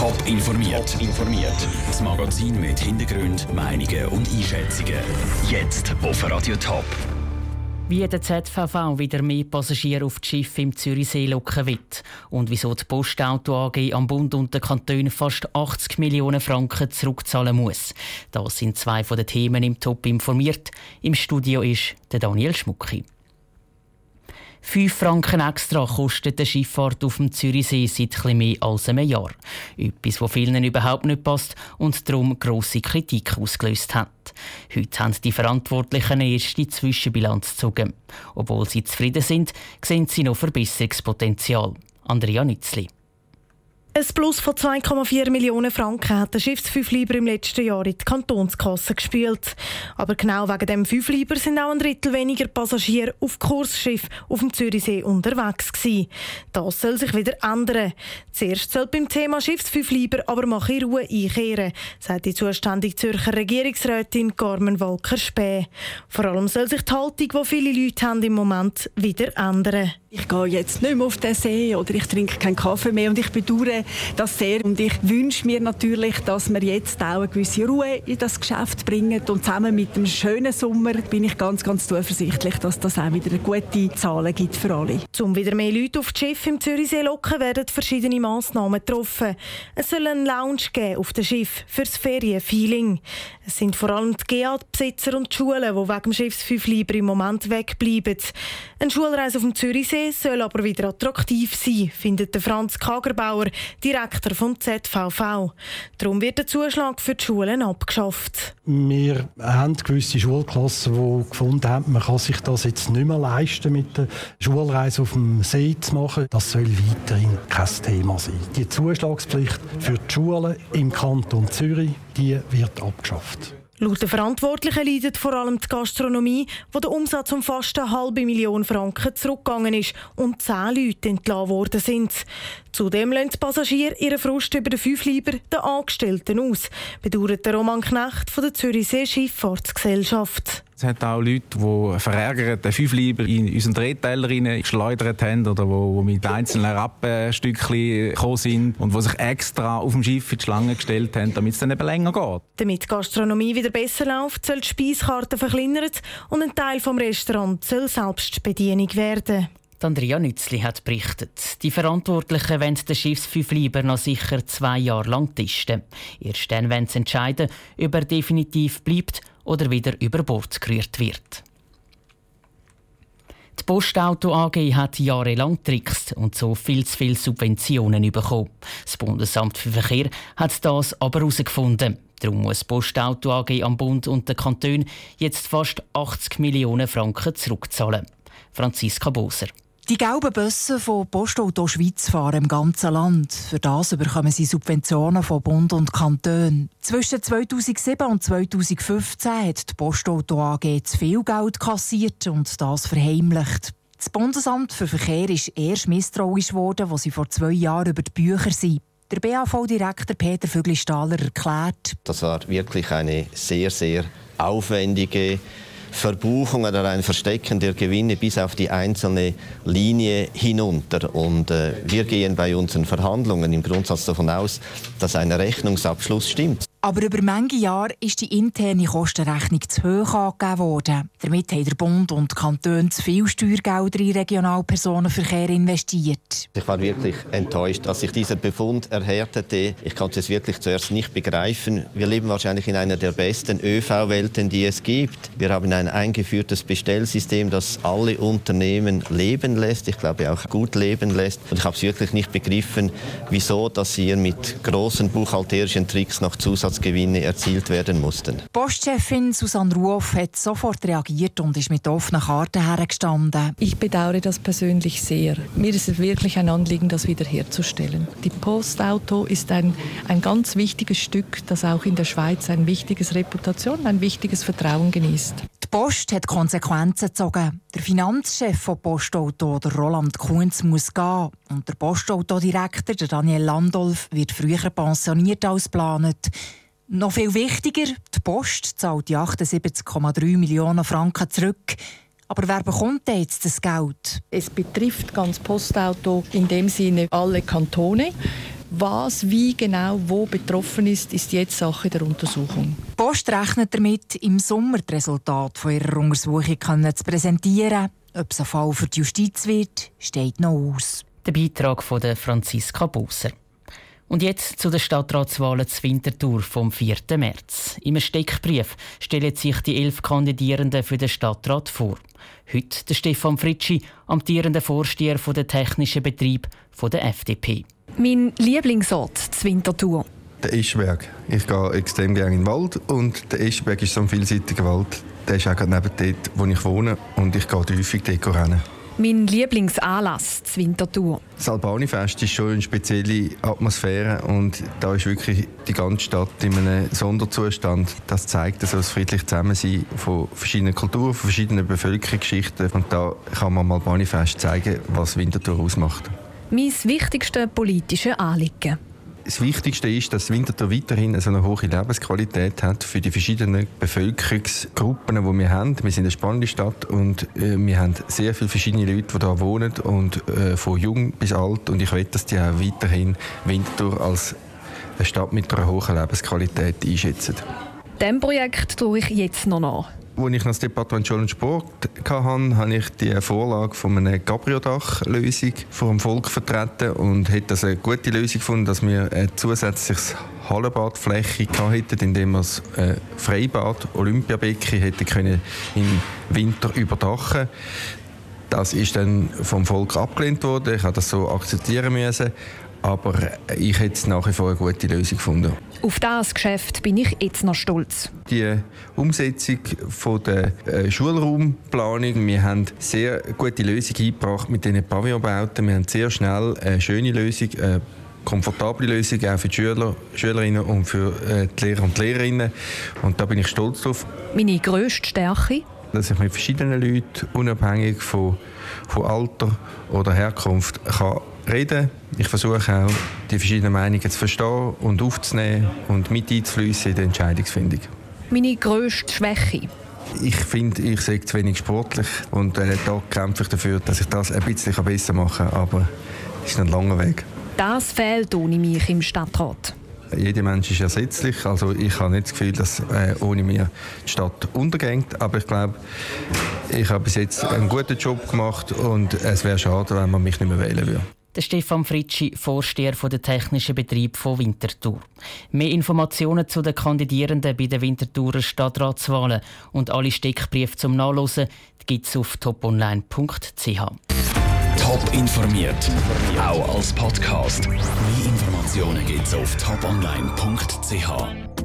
Top informiert. informiert. Das Magazin mit Hintergrund, Meinungen und Einschätzungen. Jetzt auf Radio Top. Wie der ZVV wieder mehr Passagiere auf das Schiff im Zürichsee locken wird und wieso die Postauto AG am Bund und den Kantonen fast 80 Millionen Franken zurückzahlen muss. Das sind zwei von den Themen im Top informiert. Im Studio ist der Daniel Schmucki. 5 Franken extra kostet die Schifffahrt auf dem Zürichsee seit etwas mehr als einem Jahr. Etwas, was vielen überhaupt nicht passt und darum grosse Kritik ausgelöst hat. Heute haben die Verantwortlichen eine erste Zwischenbilanz gezogen. Obwohl sie zufrieden sind, sehen sie noch Verbesserungspotenzial. Andrea Nitzli. Ein Plus von 2,4 Millionen Franken hat der Schiffsfünfliber im letzten Jahr in die Kantonskasse gespielt. Aber genau wegen dem Fünfliber sind auch ein Drittel weniger Passagiere auf Kursschiff auf dem Zürichsee unterwegs gewesen. Das soll sich wieder ändern. Zuerst soll beim Thema Schiffsfünfliber aber mal in Ruhe einkehren, sagt die zuständige Zürcher Regierungsrätin Carmen Walker-Späh. Vor allem soll sich die Haltung, die viele Leute haben im Moment, wieder ändern. Ich gehe jetzt nicht mehr auf den See oder ich trinke keinen Kaffee mehr und ich bedauere das sehr. Und ich wünsche mir natürlich, dass wir jetzt auch eine gewisse Ruhe in das Geschäft bringen und zusammen mit dem schönen Sommer bin ich ganz, ganz zuversichtlich, dass das auch wieder gute Zahlen gibt für alle. Um wieder mehr Leute auf das Schiff im Zürichsee locken, werden verschiedene Massnahmen getroffen. Es soll einen Lounge geben auf dem Schiff fürs Ferienfeeling. Es sind vor allem die GA-Besitzer und die Schulen, die wegen dem Schiffsfünf lieber im Moment wegbleiben. Eine Schulreise auf dem Zürichsee See soll aber wieder attraktiv sein, findet Franz Kagerbauer, Direktor vom ZVV. Darum wird der Zuschlag für die Schulen abgeschafft. Wir haben gewisse Schulklassen, die gefunden haben, man kann sich das jetzt nicht mehr leisten, mit der Schulreise auf dem See zu machen. Das soll weiterhin kein Thema sein. Die Zuschlagspflicht für die Schulen im Kanton Zürich die wird abgeschafft. Laut den Verantwortlichen leidet vor allem die Gastronomie, wo der Umsatz um fast eine halbe Million Franken zurückgegangen ist und zehn Leute entlassen worden sind. Zudem lassen die Passagiere ihren Frust über den Fünfliber den Angestellten aus, bedauert der Roman Knecht von der Zürichsee Schifffahrtsgesellschaft. Es hat auch Leute, die verärgert den Fünfliber in unseren Drehteiler geschleudert haben oder wo, mit einzelnen Rappenstückchen gekommen sind und die sich extra auf dem Schiff in die Schlange gestellt haben, damit es dann eben länger geht. Damit die Gastronomie wieder besser läuft, soll die Speiskarte verkleinert und ein Teil vom Restaurant soll Selbstbedienung werden. Andrea Nützli hat berichtet. Die Verantwortlichen wollen den Schiffsfünfliber noch sicher zwei Jahre lang testen. Erst dann wollen sie entscheiden, ob er definitiv bleibt oder wieder über Bord gerührt wird. Die Postauto AG hat jahrelang getrickst und so viel zu viele Subventionen bekommen. Das Bundesamt für Verkehr hat das aber herausgefunden. Darum muss Postauto AG am Bund und den Kanton jetzt fast 80 Millionen Franken zurückzahlen. Franziska Boser. Die gelben Busse von Postauto Schweiz fahren im ganzen Land. Für das bekommen sie Subventionen von Bund und Kanton. Zwischen 2007 und 2015 hat die Postauto AG zu viel Geld kassiert und das verheimlicht. Das Bundesamt für Verkehr ist erst misstrauisch geworden, als sie vor zwei Jahren über die Bücher sind. Der BAV-Direktor Peter Fügli-Stahler erklärt, das war wirklich eine sehr, sehr aufwendige Verbuchung oder ein Verstecken der Gewinne bis auf die einzelne Linie hinunter. Und äh, wir gehen bei unseren Verhandlungen im Grundsatz davon aus, dass ein Rechnungsabschluss stimmt. Aber über manche Jahre ist die interne Kostenrechnung zu hoch angegeben worden. Damit haben der Bund und Kantone zu viel Steuergelder in Regionalpersonenverkehr investiert. Ich war wirklich enttäuscht, als sich dieser Befund erhärtete. Ich konnte es wirklich zuerst nicht begreifen. Wir leben wahrscheinlich in einer der besten ÖV-Welten, die es gibt. Wir haben ein eingeführtes Bestellsystem, das alle Unternehmen leben lässt. Ich glaube auch gut leben lässt. Und ich habe es wirklich nicht begriffen, wieso, dass hier mit großen buchhalterischen Tricks noch Zusatz Umsatzgewinne erzielt werden mussten. Postchefin Susanne Ruoff hat sofort reagiert und ist mit offenen Karten hergestanden. Ich bedauere das persönlich sehr. Mir ist es wirklich ein Anliegen, das wiederherzustellen. Die Postauto ist ein, ein ganz wichtiges Stück, das auch in der Schweiz ein wichtiges Reputation, ein wichtiges Vertrauen genießt. Die Post hat Konsequenzen gezogen. Der Finanzchef von Postauto, der Roland Kunz, muss gehen. Und der Postautodirektor, der Daniel Landolf, wird früher pensioniert als geplant. Noch viel wichtiger, die Post zahlt die 78,3 Millionen Franken zurück. Aber wer bekommt jetzt das Geld? Es betrifft ganz Postauto in dem Sinne alle Kantone. Was, wie genau, wo betroffen ist, ist jetzt Sache der Untersuchung. Die Post rechnet damit, im Sommer das Resultat von ihrer Untersuchung zu präsentieren. Ob es ein Fall für die Justiz wird, steht noch aus. Der Beitrag von Franziska Busser. Und jetzt zu den Stadtratswahlen zur Winterthur vom 4. März. Im Steckbrief stellen sich die elf Kandidierenden für den Stadtrat vor. Heute der Stefan Fritschi, amtierender Vorsteher der technischen Betrieb der FDP. Mein Lieblingsort zur Winterthur. Der Eschberg. Ich gehe extrem gerne in den Wald und der Eschberg ist so ein vielseitiger Wald. Der ist auch gerade neben dort, wo ich wohne und ich gehe häufig dort rennen. Mein Lieblingsanlass zur Winterthur. Das Albanifest ist schon eine spezielle Atmosphäre und da ist wirklich die ganze Stadt in einem Sonderzustand. Das zeigt also das friedliche Zusammensein von verschiedenen Kulturen, von verschiedenen Bevölkerungsschichten und da kann man am Albanifest zeigen, was Winterthur ausmacht. Mein wichtigstes politisches Anliegen. Das Wichtigste ist, dass Winterthur weiterhin eine, so eine hohe Lebensqualität hat für die verschiedenen Bevölkerungsgruppen, die wir haben. Wir sind eine spannende Stadt und äh, wir haben sehr viele verschiedene Leute, die hier wohnen und äh, von jung bis alt. Und ich will, dass die auch weiterhin Winterthur als eine Stadt mit einer hohen Lebensqualität einschätzen. Dem Projekt tue ich jetzt noch nach. Als ich noch das Departement Schule und Sport hatte, habe ich die Vorlage von einer Gabriodach-Lösung vor dem Volk vertreten und hätte das eine gute Lösung gefunden, dass wir ein zusätzliches Hallenbadfläche hätten, indem wir das äh, Freibad, Olympiabecken hätten können im Winter überdachen das ist dann vom Volk abgelehnt worden. Ich habe das so akzeptieren müssen. Aber ich hätte nach wie vor eine gute Lösung gefunden. Auf das Geschäft bin ich jetzt noch stolz. Die Umsetzung von der äh, Schulraumplanung, wir haben sehr gute Lösung eingebracht mit diesen Pavillonbauten. Wir haben sehr schnell eine schöne Lösung, eine komfortable Lösung auch für die Schüler, Schülerinnen und für äh, die Lehrer und Lehrerinnen. Und da bin ich stolz drauf. Meine grösste Stärke? Dass ich mit verschiedenen Leuten, unabhängig von, von Alter oder Herkunft, kann reden. Ich versuche auch, die verschiedenen Meinungen zu verstehen und aufzunehmen und mit einzufließen in die Entscheidungsfindung. Meine grösste Schwäche? Ich finde, ich sehe zu wenig sportlich und äh, da kämpfe ich dafür, dass ich das ein bisschen besser machen kann, aber es ist ein langer Weg. Das fehlt ohne mich im Stadtrat. Jeder Mensch ist ersetzlich, also ich habe nicht das Gefühl, dass äh, ohne mir die Stadt untergeht, aber ich glaube, ich habe bis jetzt einen guten Job gemacht und es wäre schade, wenn man mich nicht mehr wählen würde der Stefan Fritschi, Vorsteher der technischen Betrieb von Winterthur. Mehr Informationen zu den Kandidierenden bei den Winterthurer Stadtratswahlen und alle Steckbriefe zum Nachlesen gibt es auf toponline.ch. Top informiert, auch als Podcast. Mehr Informationen gibt es auf toponline.ch.